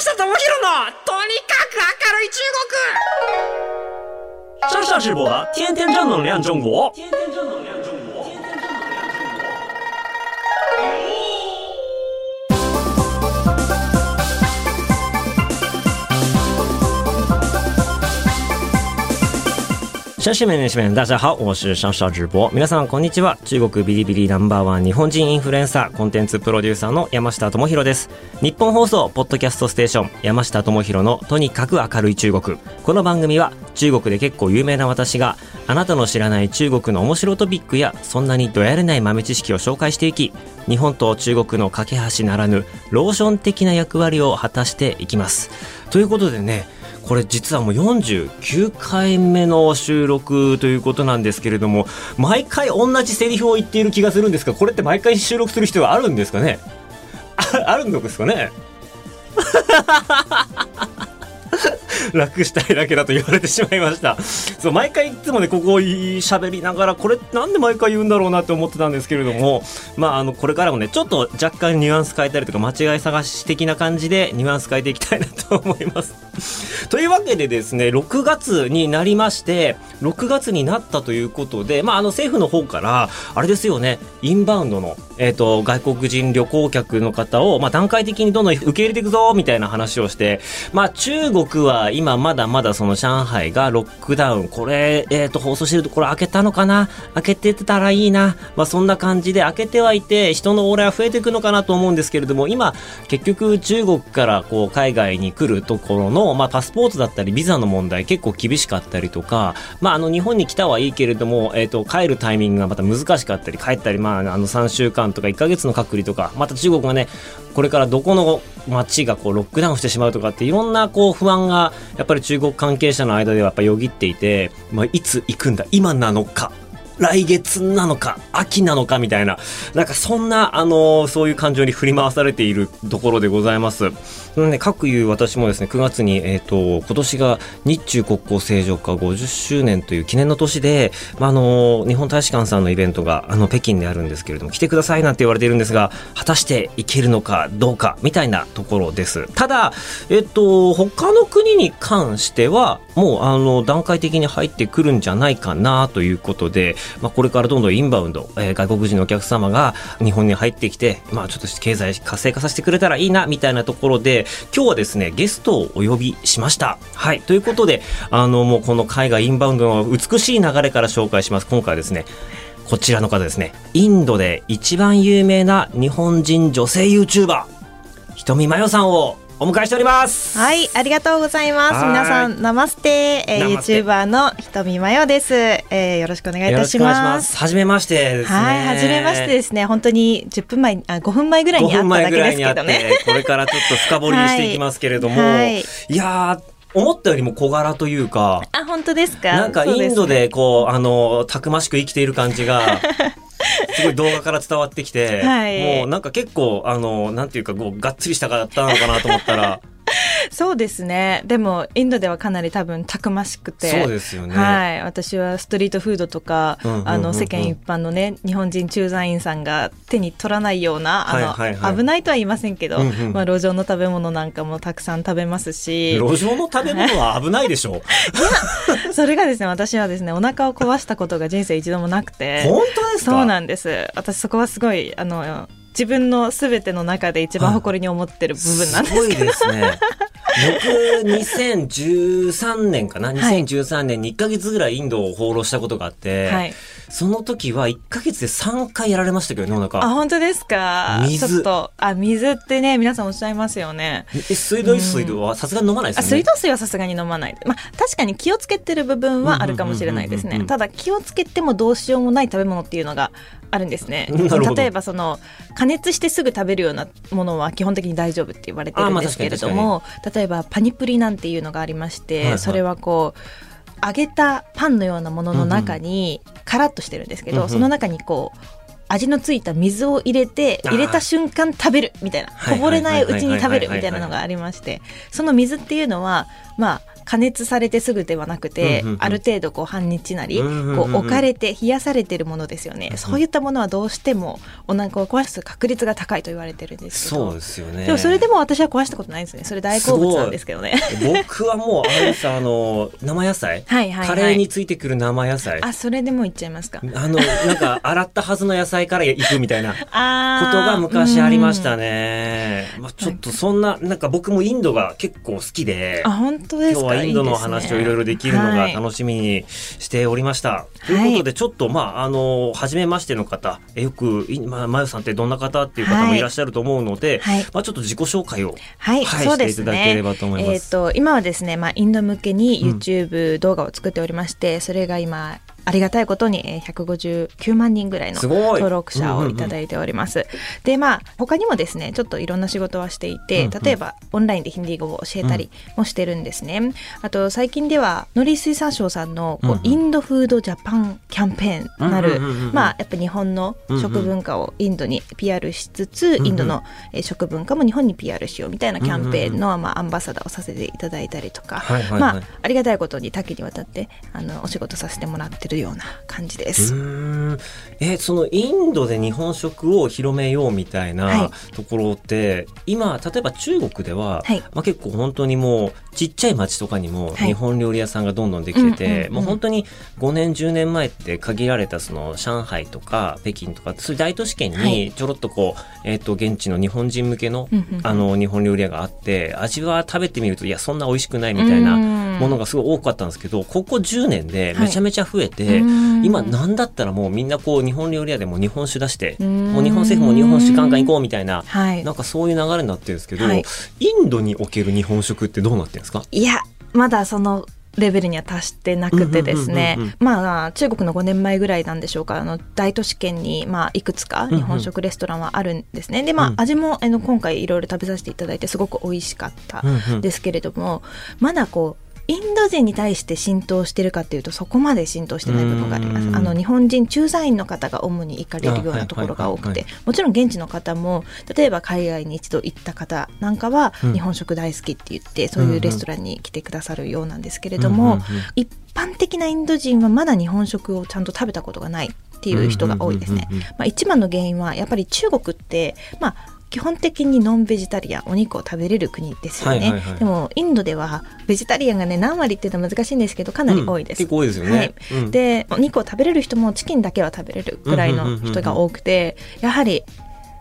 下智博のとにかく明るい中国上下直播的天天正能量中国天天正能量中国 小市民、市民、大家好，我是上少直播。皆さん、こんにちは。中国ビリビリナンバーワン日本人インフルエンサー、コンテンツプロデューサーの山下智博です。日本放送、ポッドキャストステーション、山下智博のとにかく明るい中国。この番組は、中国で結構有名な私が、あなたの知らない中国の面白トピックや、そんなにどやれない豆知識を紹介していき、日本と中国の架け橋ならぬ、ローション的な役割を果たしていきます。ということでね、これ実はもう49回目の収録ということなんですけれども毎回同じセリフを言っている気がするんですがこれって毎回収録する必要はあるんですかね？ああるんですかね？楽したいだけだと言われてしまいました。そう毎回いつもねここを喋りながらこれなんで毎回言うんだろうなって思ってたんですけれどもまああのこれからもねちょっと若干ニュアンス変えたりとか間違い探し的な感じでニュアンス変えていきたいなと思います。というわけでですね6月になりまして6月になったということでまああの政府の方からあれですよねインバウンドのえっ、と外国人旅行客の方をまあ段階的にどんどん受け入れていくぞみたいな話をしてまあ中国は今まだまだその上海がロックダウン、これ、えっ、ー、と、放送してるところ開けたのかな？開けてたらいいな。まあそんな感じで開けてはいて、人の往来は増えていくのかなと思うんですけれども、今、結局中国からこう海外に来るところの、まあパスポートだったりビザの問題結構厳しかったりとか、まああの日本に来たはいいけれども、えっ、ー、と、帰るタイミングがまた難しかったり、帰ったり、まああの3週間とか1ヶ月の隔離とか、また中国がね、これからどこの街がこうロックダウンしてしまうとかっていろんなこう不安がやっぱり中国関係者の間ではやっぱよぎっていて、まあ、いつ行くんだ今なのか来月なのか、秋なのかみたいな、なんかそんな、あのー、そういう感情に振り回されているところでございます。なので、各いう私もですね、9月に、えっ、ー、と、今年が日中国交正常化50周年という記念の年で、まあ、あの、日本大使館さんのイベントが、あの、北京であるんですけれども、来てくださいなんて言われているんですが、果たしていけるのかどうか、みたいなところです。ただ、えっ、と、他の国に関しては、もう、あの、段階的に入ってくるんじゃないかな、ということで、まあ、これからどんどんインバウンド、えー、外国人のお客様が日本に入ってきて、まあ、ちょっと経済活性化させてくれたらいいな、みたいなところで、今日はですね、ゲストをお呼びしました。はい。ということで、あの、もうこの海外インバウンドの美しい流れから紹介します。今回はですね、こちらの方ですね、インドで一番有名な日本人女性 YouTuber、ひとみまよさんをお迎えしております。はいありがとうございます。皆さんナマステ、えー、YouTuber のひとみまよです、えー、よろしくお願いいたします。はじめましてですね。はいはじめましてですね。本当に10分前あ5分前ぐらいに会っただけですけどね。これからちょっと深掘りしていきますけれども、はい、いや思ったよりも小柄というか。あ、本当ですか？なんかインドでこう、うね、あの、たくましく生きている感じが、すごい動画から伝わってきて、はい、もうなんか結構、あの、なんていうか、こう、がっつりした方なのかなと思ったら、そうですね。でも、インドではかなり多分たくましくて。そうですよね。はい。私はストリートフードとか、あの、世間一般のね、日本人駐在員さんが手に取らないような、あの、はいはいはい、危ないとは言いませんけど、うんうん、まあ、路上の食べ物なんかもたくさん食べますし。路上の食べ物は危ないでしょう いや、それがですね、私はですね、お腹を壊したことが人生一度もなくて。本当ですか？そうなんです。私そこはすごい、あの、自分のすべての中で一番誇りに思ってる部分なんですけど、すごいですね。僕、2013年かな ?2013 年に1ヶ月ぐらいインドを放浪したことがあって、はい、その時は1ヶ月で3回やられましたけどね、お腹。あ、本当ですか？水。ちょっと、あ、水ってね、皆さんおっしゃいますよね。え、水道水はさすがに飲まないですよね、水道水はさすがに飲まない。まあ、確かに気をつけてる部分はあるかもしれないですね。ただ、気をつけてもどうしようもない食べ物っていうのがあるんですね。例えば、その、加熱してすぐ食べるようなものは基本的に大丈夫って言われてるんですけれども、例えばパニプリなんていうのがありまして、はいはい、それはこう揚げたパンのようなものの中に、カラッとしてるんですけど、うんうん、その中にこう味のついた水を入れて入れた瞬間食べるみたいなこぼれないうちに食べるみたいなのがありましてその水っていうのはまあ加熱されてすぐではなくて、うんうんうん。ある程度こう半日なり、うんうんうんこう置かれて冷やされてるものですよね、そういったものはどうしてもお腹を壊す確率が高いと言われてるんですけど。そうですよね。でもそれでも私は壊したことないですね。それ大好物なんですけどね。僕はもうあれですあの生野菜？はいはいはい。カレーについてくる生野菜。あそれでもいっちゃいますか。あのなんか洗ったはずの野菜から行くみたいな ことあが昔ありましたね。ね。まあ、ちょっとそんな、なんか僕もインドが結構好きで、あ本当ですか？インドの話をいろいろできるのがし楽しみにしておりました。ということで、ちょっと、まあ、あの、初めましての方、えよく、いまあ、まゆさんってどんな方っていう方もいらっしゃると思うので、はい。まあ、ちょっと自己紹介を、はい、はいしていただけれね。ばと思います。えっ、と今はですね、まあインド向けに YouTube 動画を作っておりまして、それが今ありがたいことにえー159万人ぐらいの登録者をいただいております。でまあ他にもですねちょっといろんな仕事はしていて、うんうん。例えばオンラインでヒンディー語を教えたりもしてるんですね。あと最近では農林水産省さんのこう、うんうん。インドフードジャパンキャンペーンなる、うんうんうんうんまあやっぱ日本の食文化をインドに PR しつつ、んうん。インドのえー食文化も日本に PR しようみたいなキャンペーンの、まあ、アンバサダーをさせていただいたりとか、はいはいはい。まあ、ありがたいことに多岐にわたってあのお仕事させてもらってるような感じです。えそのインドで日本食を広めようみたいはない。ところって、今例えば中国では、はい。まあ、結構本当にもうちっちゃい町とかにもはい。日本料理屋さんがどんどんできてて、もう本当に5年10年前って限られたその上海とか北京とかそういう大都市圏はにい。ちょろっとこう、えっ、と現地の日本人向けの、あの日本料理屋があって味は食べてみるといやそんな美味しくないみたいなものがすごい多かったんですけどここ10年でめちゃめちゃ増えて、うん今なんだったらもうみんなこう日本料理屋でも日本酒出してうん。もう日本政府も日本酒ガンガン行こうみたいなはい。なんかそういう流れになってるんですけど、はい。インドにおける日本食ってどうなってるんですか？いやまだそのレベルには達してなくてですね、うんうんうんまあ中国の5年前ぐらいなんでしょうか。あの大都市圏に、まあ、いくつか日本食レストランはあるんですね、でまあ、うん。味もあの今回いろいろ食べさせていただいてすごく美味しかったうんうん。ですけれども、まだこうインド人に対して浸透してるかっていうとそこまで浸透してない部分がありまうん。すあの日本人駐在員の方が主に行かれるようなところが多くてもちろん現地の方も例えば海外に一度行った方なんかはうん。日本食大好きって言ってそういうレストランに来てくださるようなんですけれどうんうんもうん。一般的なインド人はまだ日本食をちゃんと食べたことがないっていう人が多いですね。うんうんうんうん。まあ、一番の原因はやっぱり中国って、まあ、基本的にノンベジタリアンお肉を食べれる国ですよね、はいはいはい。でもインドではベジタリアンがね何割っていうのは難しいんですけどかなり多いです、うん結構多いですよね。はい。うん。でお肉を食べれる人もチキンだけは食べれるぐらいの人が多くてやはり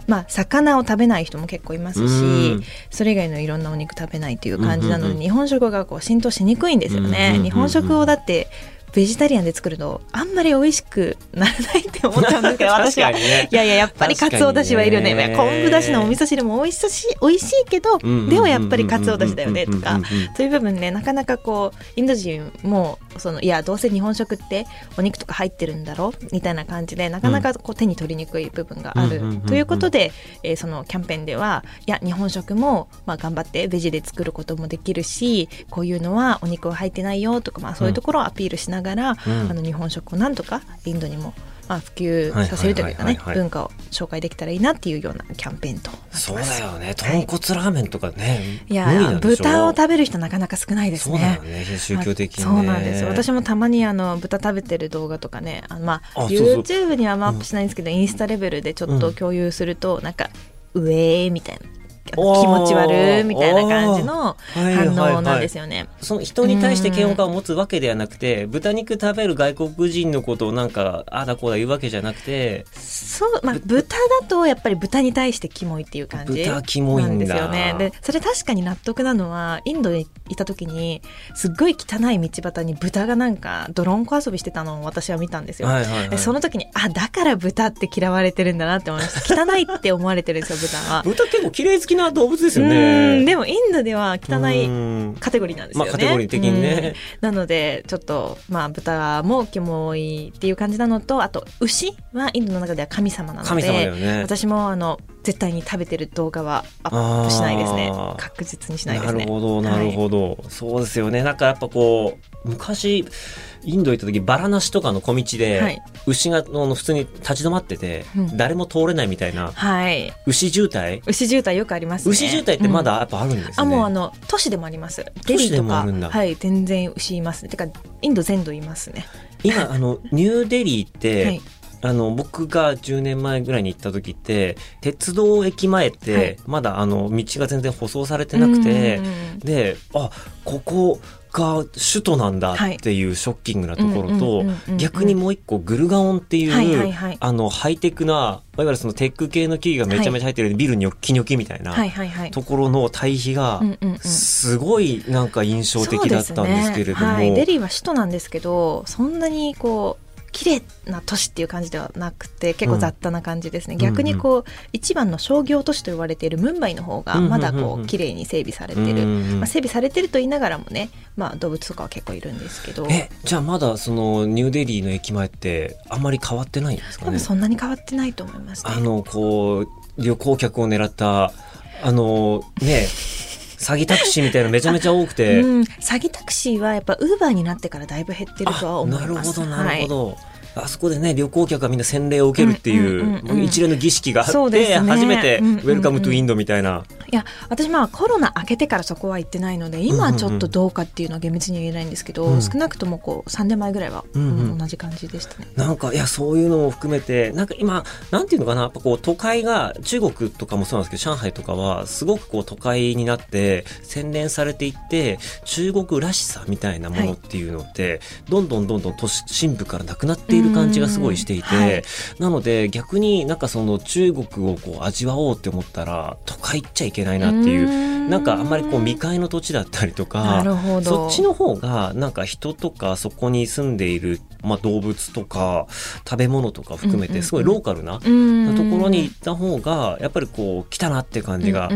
まあ魚を食べない人も結構いますうしん。それ以外のいろんなお肉食べないという感じなのうんうんうんで日本食がこう浸透しにくいんですようんうんうんうんね日本食をだってベジタリアンで作るとあんまり美味しくならないって思っちゃうんですけど 私は。ね。いやいややっぱりカツオだしはいるよね。ね昆布だしのお味噌汁も美味しいし美味しいけどでもやっぱりカツオだしだよねとか。うんうんうんうんそういう部分でなかなかこうインド人もそのいやどうせ日本食ってお肉とか入ってるんだろ？みたいな感じでなかなかこう手に取りにくい部分がある。うん。ということで、えーそのキャンペーンではいや日本食もまあ頑張ってベジで作ることもできるしこういうのはお肉は入ってないよとか、まあ、そういうところをアピールしながら、うんあの日本食をなんとかインドにもまあ普及させるというかね文化を紹介できたらいいなっていうようなキャンペーンと。そうだよね。豚骨ラーメンとかね。いや豚を食べる人なかなか少ないですそうだねよ。ね。宗教的にね。そうなんですよ私もたまにあの豚食べてる動画とかねあのまあ YouTube にはあんまアップしないんですけど、インスタレベルでちょっと共有すると、なんか「うえー」みたいな気持ち悪いみたいな感じのはいはいはい反応なんですよね。その人に対して嫌悪感を持つわけではなくて、豚肉食べる外国人のことをなんか、ああだこうだ言うわけじゃなくて、そう、まあ、豚だとやっぱり豚に対してキモいっていう感じ豚キモいんだなんですよね。で、それ確かに納得なのは、インドにいた時に、すっごい汚い道端に豚がなんか、泥んこ遊びしてたのを私は見たんですよ。はいはいはいでその時に、あ、だから豚って嫌われてるんだなって思いました。汚いって思われてるんですよ、豚は。豚結構綺麗好きな動物ですようね。ん。でもインドでは汚いうん。カテゴリーなんですよね。まあカテゴリー的にね。うん。なので、ちょっと、まあ、豚もキモいっていう感じなのと、あと、牛はインドの中では神様なので、ね。私もあの絶対に食べてる動画はアップしないですね。確実にしないですね。なるほどなるほど、そうですよね。なんかやっぱこう昔インド行った時バラナシとかの小道で、はい。牛があの普通に立ち止まってて、うん。誰も通れないみたいなはい。牛渋滞？牛渋滞よくありますね。牛渋滞ってまだうんやっぱあるんですね、あもうあの都市でもあります。デ都市でリーとかもあるんだ。はい全然牛います。ねてかインド全土いますね。今あのニューデリーって、はいあの僕が10年前ぐらいに行った時って鉄道駅前って、はい。まだあの道が全然舗装されてなくて、うんうんうんであここが首都なんだっていうショッキングなところと逆にもう一個グルガオンっていう、はいはいはい。あのハイテクないわゆるそのテック系の企業がめちゃめちゃ入ってるビルにョッキニョキみたいなはいはいはい。ところの対比がすごいなんか印象的だったんですけれども。デリーは首都なんですけどそんなにこう綺麗な都市っていう感じではなくて結構雑多な感じですね、うん。逆にこう一番の商業都市と言われているムンバイの方がまだうんうんうん。うこうん綺麗に整備されてる、うん。まあ、整備されてると言いながらもね、まあ、動物とかは結構いるんですけど。えじゃあまだそのニューデリーの駅前ってあんまり変わってないんですかね？多分そんなに変わってないと思いますね。あのこう旅行客を狙ったあのね詐欺タクシーみたいなのめちゃめちゃ多くて、うん、詐欺タクシーはやっぱ Uber になってからだいぶ減ってるとは思います。あなるほどなるほど、あそこでね旅行客がみんな洗礼を受けるっていう,、一連の儀式があそうって、初めて「 Welcome to インド」みたいな、いや私まあコロナ明けてからそこは行ってないので今はちょっとどうかっていうのは厳密には言えないんですけど、うん少なくともこう3年前ぐらいは、同じ感じでしたね。なんかいやそういうのも含めてなんか今なんていうのかなやっぱこう都会が中国とかもそうなんですけど上海とかはすごくこう都会になって洗練されていって中国らしさみたいなものっていうのって、どんどんどんどん都市深部からなくなっている感じがすごいしていて、うんはい。なので逆になんかその中国をこう味わおうって思ったら都会行っちゃいけないなっていううなんかあんまりこう未開の土地だったりとかそっちの方がなんか人とかそこに住んでいる、まあ、動物とか食べ物とか含めてすごいローカルなとうん。ころに行った方がやっぱりこう来たなって感じが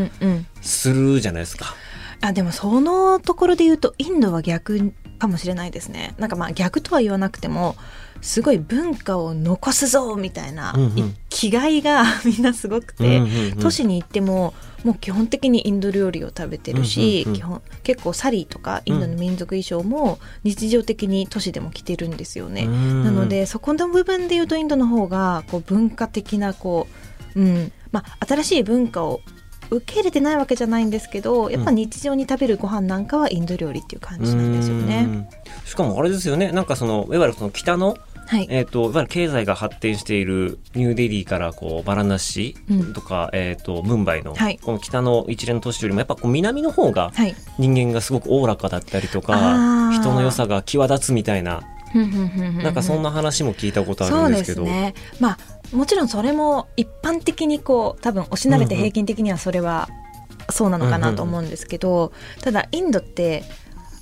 するじゃないですか。あでもそのところで言うとインドは逆かもしれないですね。なんかまあ逆とは言わなくてもすごい文化を残すぞみたいな、うんうん。い気概が みんなすごくて、うんうんうん。都市に行ってももう基本的にインド料理を食べてるし、うんうんうん。基本結構サリーとかインドの民族衣装も日常的に都市でも着てるんですよね。うん。なのでそこの部分で言うとインドの方がこう文化的なこう、うん。まあ、新しい文化を受け入れてないわけじゃないんですけどやっぱ日常に食べるご飯なんかはインド料理っていう感じなんですよね。うん。しかもあれですよね。なんかそのいわゆるその北のはい、えー、といわゆる経済が発展しているニューデリーからこうバラナシとか、えー、とムンバイのはい。この北の一連の都市よりもやっぱこう南の方がはい。人間がすごくおおらかだったりとあかー。人の良さが際立つみたいなななんかそんな話も聞いたことあるんですけど。すね。まあもちろんそれも一般的にこう多分おしなべて平均的にはそれはそうなのかなと思うんですけど、ただインドって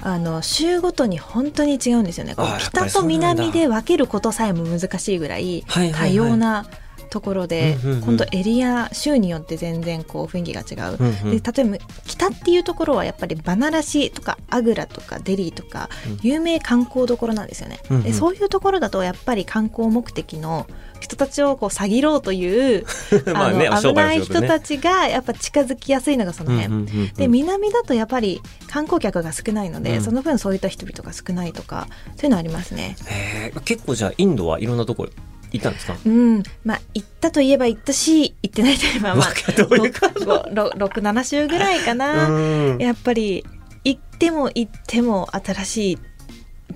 あの州ごとに本当に違うんですよね。北と南で分けることさえも難しいぐらい多様なところで、うんうんうん本当エリア州によって全然こう雰囲気が違う。うんうんで例えば北っていうところはやっぱりバナラシとかアグラとかデリーとかうん有名観光どころなんですよね。うんうんでそういうところだとやっぱり観光目的の人たちをこう詐欺ろうという まあねあの危ない人たちがやっぱ近づきやすいのがその辺。うんうんうんうんで南だとやっぱり観光客が少ないので、うんその分そういった人々が少ないとかそういうのありますね。結構じゃあインドはいろんなとこ行ったんですか？うん、まあ行ったといえば行ったし行ってないといえば まあわかどういう感じ？67週ぐらいかな。うん。やっぱり行っても行っても新しい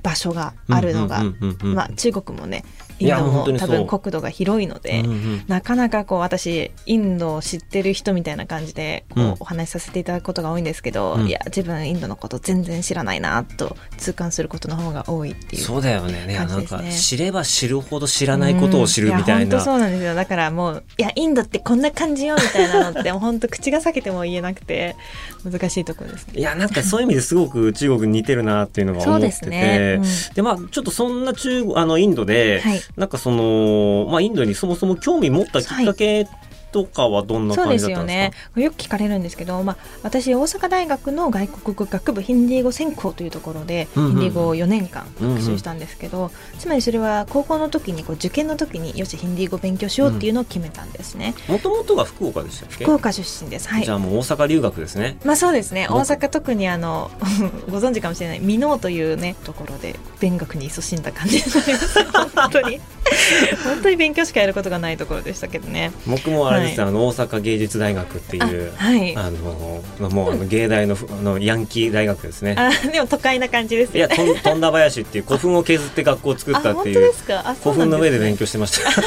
場所があるのが、まあ、中国もねイいやンドも多分国土が広いので、うんうんなかなかこう私インドを知ってる人みたいな感じでこう、うん。お話しさせていただくことが多いんですけど、うん。いや自分インドのこと全然知らないなと痛感することの方が多いっていう。そうだよね。ね。なんか知れば知るほど知らないことを知るみたいな。うんや本当そうなんですよ。だからもういやインドってこんな感じよみたいなのって本当口が裂けても言えなくて難しいところですね。いやなんかそういう意味ですごく中国に似てるなっていうのが思って。てすね。でまあちょっとそんな中国あのインドで、はいなんかそのまあインドにそもそも興味持ったきっかけとかはどんなそうで感じだったんすよねですかよく聞かれるんですけど、まあ、私大阪大学の外国語学部ヒンディー語専攻というところで、うんうん。ヒンディー語を4年間学習したんですけど、つまりそれは高校の時にこう受験の時によしヒンディー語勉強しようっていうのを決めたんですね、もともとが福岡でしたっけ？福岡出身です。はい。じゃあもう大阪留学ですね。まあそうですね。僕。大阪特にあの ご存知かもしれない箕面というねところで勉学に勤しんだ感じになります。本当に 本当に勉強しかやることがないところでしたけどね。僕もあれです、はあの大阪芸術大学っていうあはい。あのまあもうあの芸大のあのヤンキー大学ですね。あでも都会な感じですいやとん富田林っていう 古墳を削って学校を作ったっていう古墳の上で勉強してました。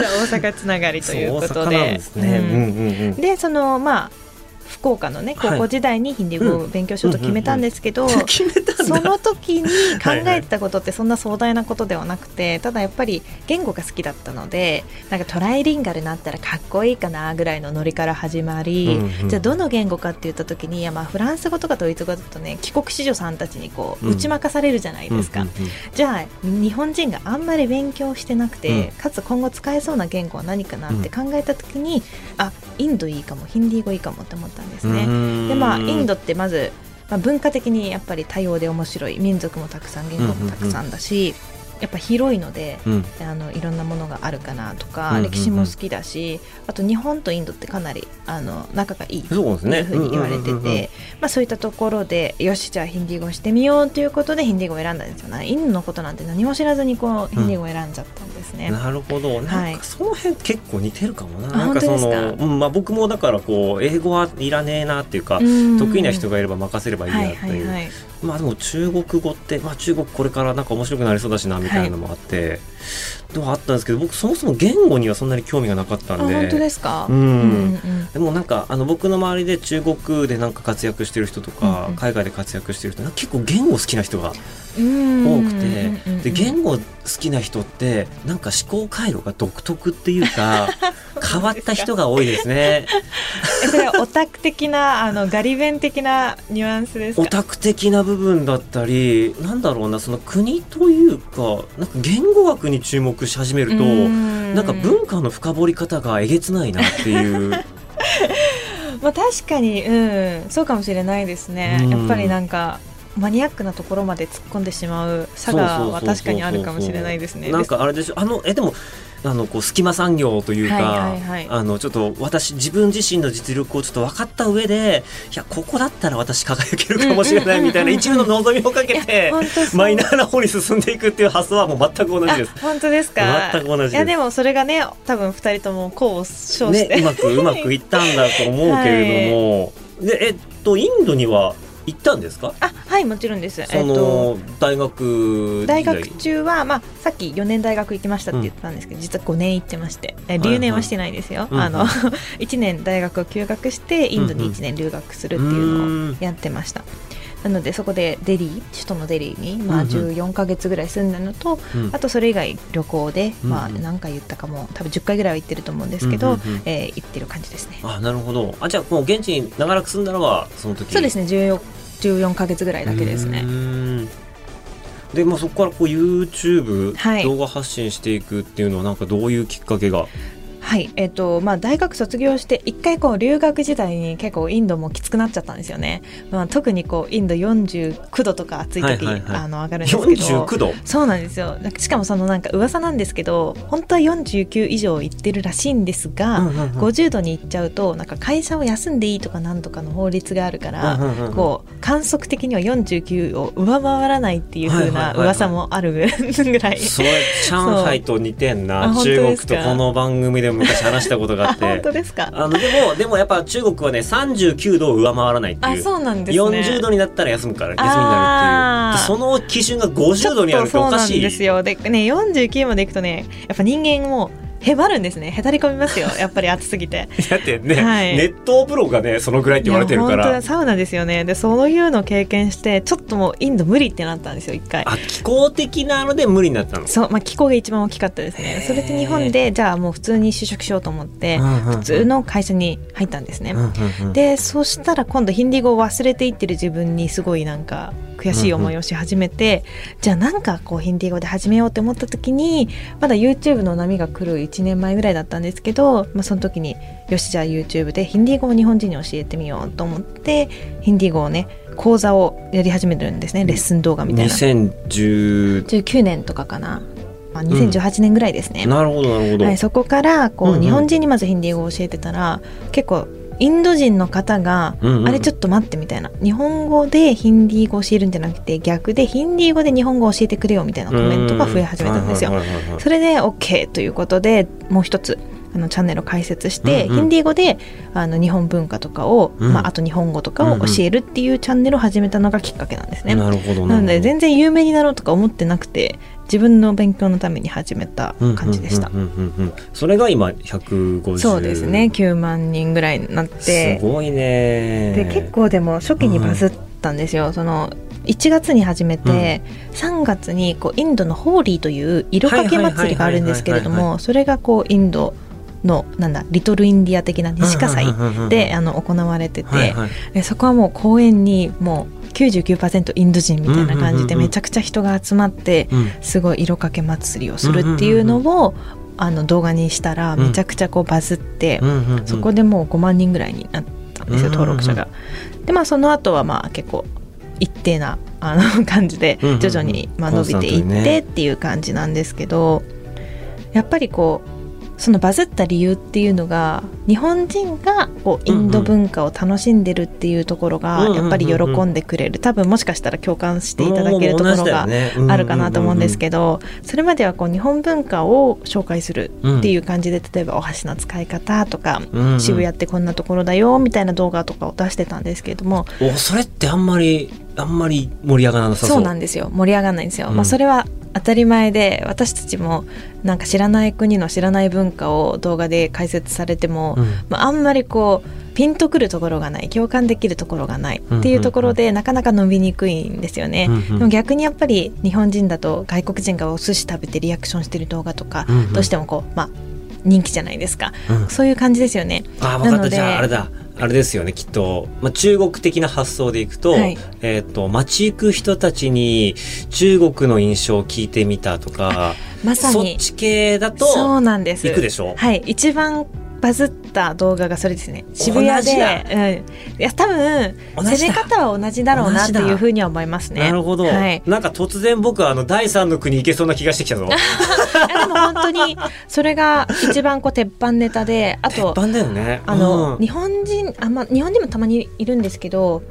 大阪つながりということそう大阪なんでですね、ううんんうん。そのまあ福岡のね高校時代にヒンディー語を勉強しようと決めたんですけど、決めたんそだの時に考えてたことってそんな壮大なことではなくてただやっぱり言語が好きだったのでなんかトライリンガルになったらかっこいいかなぐらいのノリから始まり、うんうん。じゃあどの言語かって言った時にいやまあフランス語とかドイツ語だとね帰国子女さんたちにこううん。打ち負かされるじゃないですか、うんうんうんじゃあ日本人があんまり勉強してなくて、うん。かつ今後使えそうな言語は何かなって考えた時に、あインドいいかもヒンディー語いいかもって思ったんですね。でまあインドってまず、まあ、文化的にやっぱり多様で面白い。民族もたくさん言語もたくさんだし、やっぱ広いのでうん。あのいろんなものがあるかなとか、うんうんうん。歴史も好きだしあと日本とインドってかなりあの仲がいいというふうに言われてて、うんうそういったところでよしじゃあヒンディー語してみようということでヒンディー語を選んだんですよね。インドのことなんて何も知らずにこうヒンディー語を選んじゃったんですね。なるほど。なんかその辺結構似てるかもな,、あなんかその、うんまあ、僕もだからこう英語はいらねえなっていうか、うん。得意な人がいれば任せればいいはいやっていう、はいはいまあでも中国語って、まあ、中国これからなんか面白くなりそうだしなみたいなのもあって、でもあったんですけど僕そもそも言語にはそんなに興味がなかったんで。あ本当ですか、うん。うんでもなんかあの僕の周りで中国でなんか活躍してる人とか、うんうん。海外で活躍してる人結構言語好きな人がうん多くて、で言語好きな人ってなんか思考回路が独特っていうか 変わった人が多いですね。オタク的なあのガリ弁的なニュアンスですか？オタク的な部分だったりなんだろうなその国というかなんか言語学に注目し始めるとうん。なんか文化の深掘り方がえげつないなっていう。まあ確かにうん。そうかもしれないですね。うん。やっぱりなんかマニアックなところまで突っ込んでしまう差がは確かにあるかもしれないですね。なんかあれでしょあのえでもあのこう隙間産業というか、はいはいはい。あのちょっと私自分自身の実力をちょっと分かった上でいやここだったら私輝けるかもしれないみたいな一部の望みをかけてマイナーな方に進んでいくっていう発想はもう全く同じです。あ。本当ですか？全く同じいやでもそれがね多分二人とも功を称して、ね、うまくうまくいったんだと思うけれども、でえっとインドには行ったんですか？あはいもちろんです。その、大学時代。大学中は、まあ、さっき4年大学行きましたって言ったんですけど、実は5年行ってまして。え留年はしてないですよ、はいはいあの 1年大学を休学してインドに1年留学するっていうのをやってました、なのでそこでデリー首都のデリーに、まあ、うんうん。14か月ぐらい住んだのと、うん。あとそれ以外旅行で、まあ、うん。うん何回言ったかも多分10回ぐらいは行ってると思うんですけど、うんうんうん。えー行ってる感じですね。あなるほど。あじゃあもう現地に長らく住んだのはその時。そうですね 14, 14ヶ月ぐらいだけですね。で、まあ、そこからこう YouTube、はい。動画発信していくっていうのはなんかどういうきっかけがはい、えっ、と、まあ、大学卒業して、一回こう、留学時代に結構インドもきつくなっちゃったんですよね。まあ、特にこう、インド49度とか暑い時、はいはいはいあの、上がるんですけど。49度？そうなんですよ。しかもそのなんか噂なんですけど、本当は49以上行ってるらしいんですが、うんうんうん50度に行っちゃうと、なんか会社を休んでいいとかなんとかの法律があるから、うんうんうんうんこう、観測的には49を上回らないっていう風な噂もあるぐらい。それ上海と似てん あな中国とこの番組でも昔話したことがああ、って。本当ですか？あのでもでもやっぱ中国はね39度を上回らないってあ、いう。そうなんですね。40度になったら休むから休みになるっていう。でその基準が50度にあるっておかしい。ちょっとそうなんですよ。でね49まで行くとねやっぱ人間もへばるんですね。へたり込みますよ。やっぱり暑すぎて。だってね、はい。熱湯風呂がねそのぐらいって言われてるから。サウナですよね。でそういうのを経験してちょっともうインド無理ってなったんですよ一回。あ気候的なので無理になったの？そう、まあ、気候が一番大きかったですね。それで日本でじゃあもう普通に就職しようと思って普普通の会社に入ったんですね、うんうんうん。でそしたら今度ヒンディー語を忘れていってる自分にすごいなんか悔しい思いをし始めて、じゃあなんかこうヒンディー語で始めようって思った時にまだ YouTube の波が来る1年前ぐらいだったんですけど、まあ、その時によしじゃあ YouTube でヒンディー語を日本人に教えてみようと思ってヒンディー語をね講座をやり始めてるんですね。レッスン動画みたいな。2019 19年とかかな、まあ、2018年ぐらいですね、なるほどなるほど、はい、そこからこう、うんうん。日本人にまずヒンディー語を教えてたら結構インド人の方が、うんうん。あれちょっと待ってみたいな。日本語でヒンディー語を教えるんじゃなくて逆でヒンディー語で日本語を教えてくれよみたいなコメントが増え始めたんですよ。それで OK ということでもう一つあのチャンネルを開設して、うんうん。ヒンディー語であの日本文化とかを、うん。まあ、あと日本語とかを教えるっていうチャンネルを始めたのがきっかけなんですね。なるほどなので然全然有名になろうとか思ってなくて自分の勉強のために始めた感じでした。うんうんうんうんうんそれが今150そうですね。9万人ぐらいになって。すごいね。で結構でも初期にバズったんですよ、その1月に始めて、3月にこうインドのホーリーという色かけ祭りがあるんですけれどもそれがこうインドのなんだリトルインディア的な西葛西であの行われてて、はいはい。でそこはもう公園にもう99%インド人みたいな感じでめちゃくちゃ人が集まってうん。すごい色かけ祭りをするっていうのをあの動画にしたらめちゃくちゃこうバズってそこでもう5万人ぐらいになったんですようん登録者が。でまあその後はまあ結構一定なあの 感じで徐々にまあ伸びていってっていう感じなんですけどやっぱりこうそのバズった理由っていうのが日本人がこうインド文化を楽しんでるっていうところがやっぱり喜んでくれる。多分もしかしたら共感していただけるところがあるかなと思うんですけどそれまではこう日本文化を紹介するっていう感じで例えばお箸の使い方とかど渋谷ってこんなところだよみたいな動画とかを出してたんですけれどもおそれってあんまりあんまり盛り上がらなさそう。なんですよ。盛り上がらないんですよ、うん。まあそれは当たり前で私たちもなんか知らない国の知らない文化を動画で解説されても、うん。まあ、あんまりこうピンとくるところがない共感できるところがないっていうところで、なかなか伸びにくいんですよね、うんうん。でも逆にやっぱり日本人だと外国人がお寿司食べてリアクションしてる動画とか、うんうん。どうしてもこうまあ人気じゃないですか、うん。そういう感じですよね。あ分かった。じゃああれだあれですよねきっと、まあ、中国的な発想でいくと,、はい。えっと街行く人たちに中国の印象を聞いてみたとかまさに。そっち系だとそうなんです。行くでしょ？はい。一番バズった動画がそれですね。渋谷で、うん、いや多分攻め方は同じだろうなっていうふうには思いますね。なるほど、はい、なんか突然僕はあの第三の国行けそうな気がしてきたぞ でも本当にそれが一番こう鉄板ネタであ鉄と板だよね。あの、うん。日本人あ、まあ、日本人もたまにいるんですけど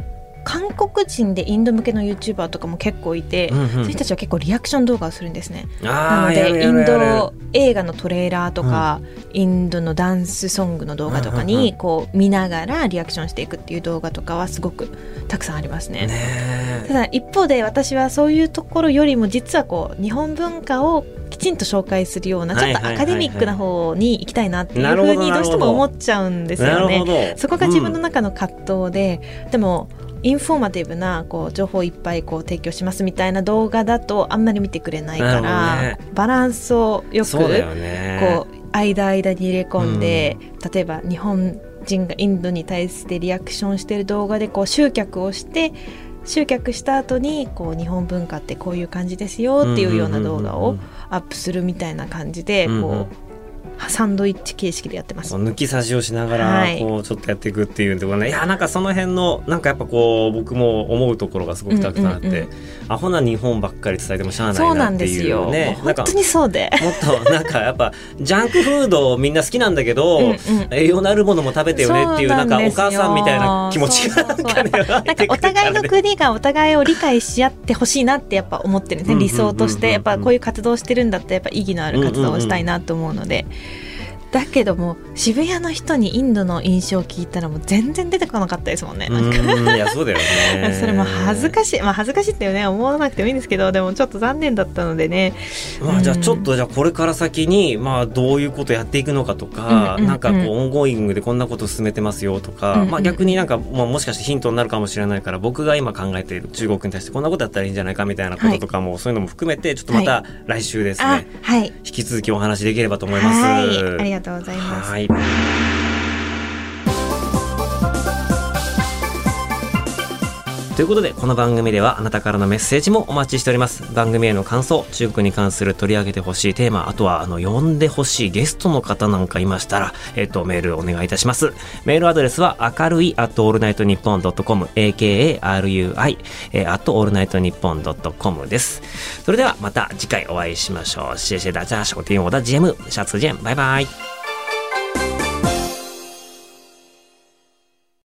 韓国人でインド向けの YouTuber とかも結構いて、うんうん。そういう人たちは結構リアクション動画をするんですね。なのでインド映画のトレーラーとか、インドのダンスソングの動画とかうんうんうにこう見ながらリアクションしていくっていう動画とかはすごくたくさんありますね。ねただ一方で私はそういうところよりも実はこう日本文化をきちんと紹介するようなちょっとアカデミックな方に行きたいなっていうふうにどうしても思っちゃうんですよね。そこが自分の中の葛藤で、でもインフォーマティブなこう情報をいっぱいこう提供しますみたいな動画だとあんまり見てくれないかなら、るほどバランスをよくこう間間に入れ込んで、例えば日本人がインドに対してリアクションしてる動画でこう集客をして集客した後にこう日本文化ってこういう感じですよっていうような動画をアップするみたいな感じでこう、サンドイッチ形式でやってます。抜き差しをしながらはい。こうちょっとやっていくっていうところね、い、やなんかその辺のなんかやっぱこう僕も思うところがすごくたくさんあって、うんうんうんアホな日本ばっかり伝えてもしゃあなないなんっていう。ね。なん本当にそうで。もっとなんかやっぱジャンクフードみんな好きなんだけど、うんうん。栄養のあるものも食べてよねっていうそなんかお母さんみたいな気持ちがなんかお互いの国がお互いを理解し合ってほしいなってやっぱ思ってるんですね、うんうん理想としうん。うんうんてやっぱこういう活動してるんだったらやっぱ意義のある活動をしたいなと思うので。だけども渋谷の人にインドの印象を聞いたらもう全然出てこなかったですもんね。なんか。うんいやそうだよね。それも恥ずかしい、まあ、恥ずかしいってね思わなくてもいいんですけどでもちょっと残念だったのでね。まあじゃあうん。ちょっとじゃあこれから先にまあどういうことやっていくのかとか、うんうんうんなんかこう ongoing でこんなこと進めてますよとか、うんうんまあ逆になんかもうもしかしてヒントになるかもしれないから僕が今考えている中国に対してこんなことやったらいいんじゃないかみたいなこととかも、そういうのも含めてちょっとまた来週ですね、あはい。引き続きお話できればと思います。はい。ありがとうございます。ということでこの番組ではあなたからのメッセージもお待ちしております。番組への感想中国に関する取り上げてほしいテーマあとはあの呼んでほしいゲストの方なんかいましたら、えっ、とメールお願いいたします。メールアドレスは明るい at all night nippon.com akarui えー、at all night nippon.com です。それではまた次回お会いしましょう。谢谢大家收听我的节目下次见拜拜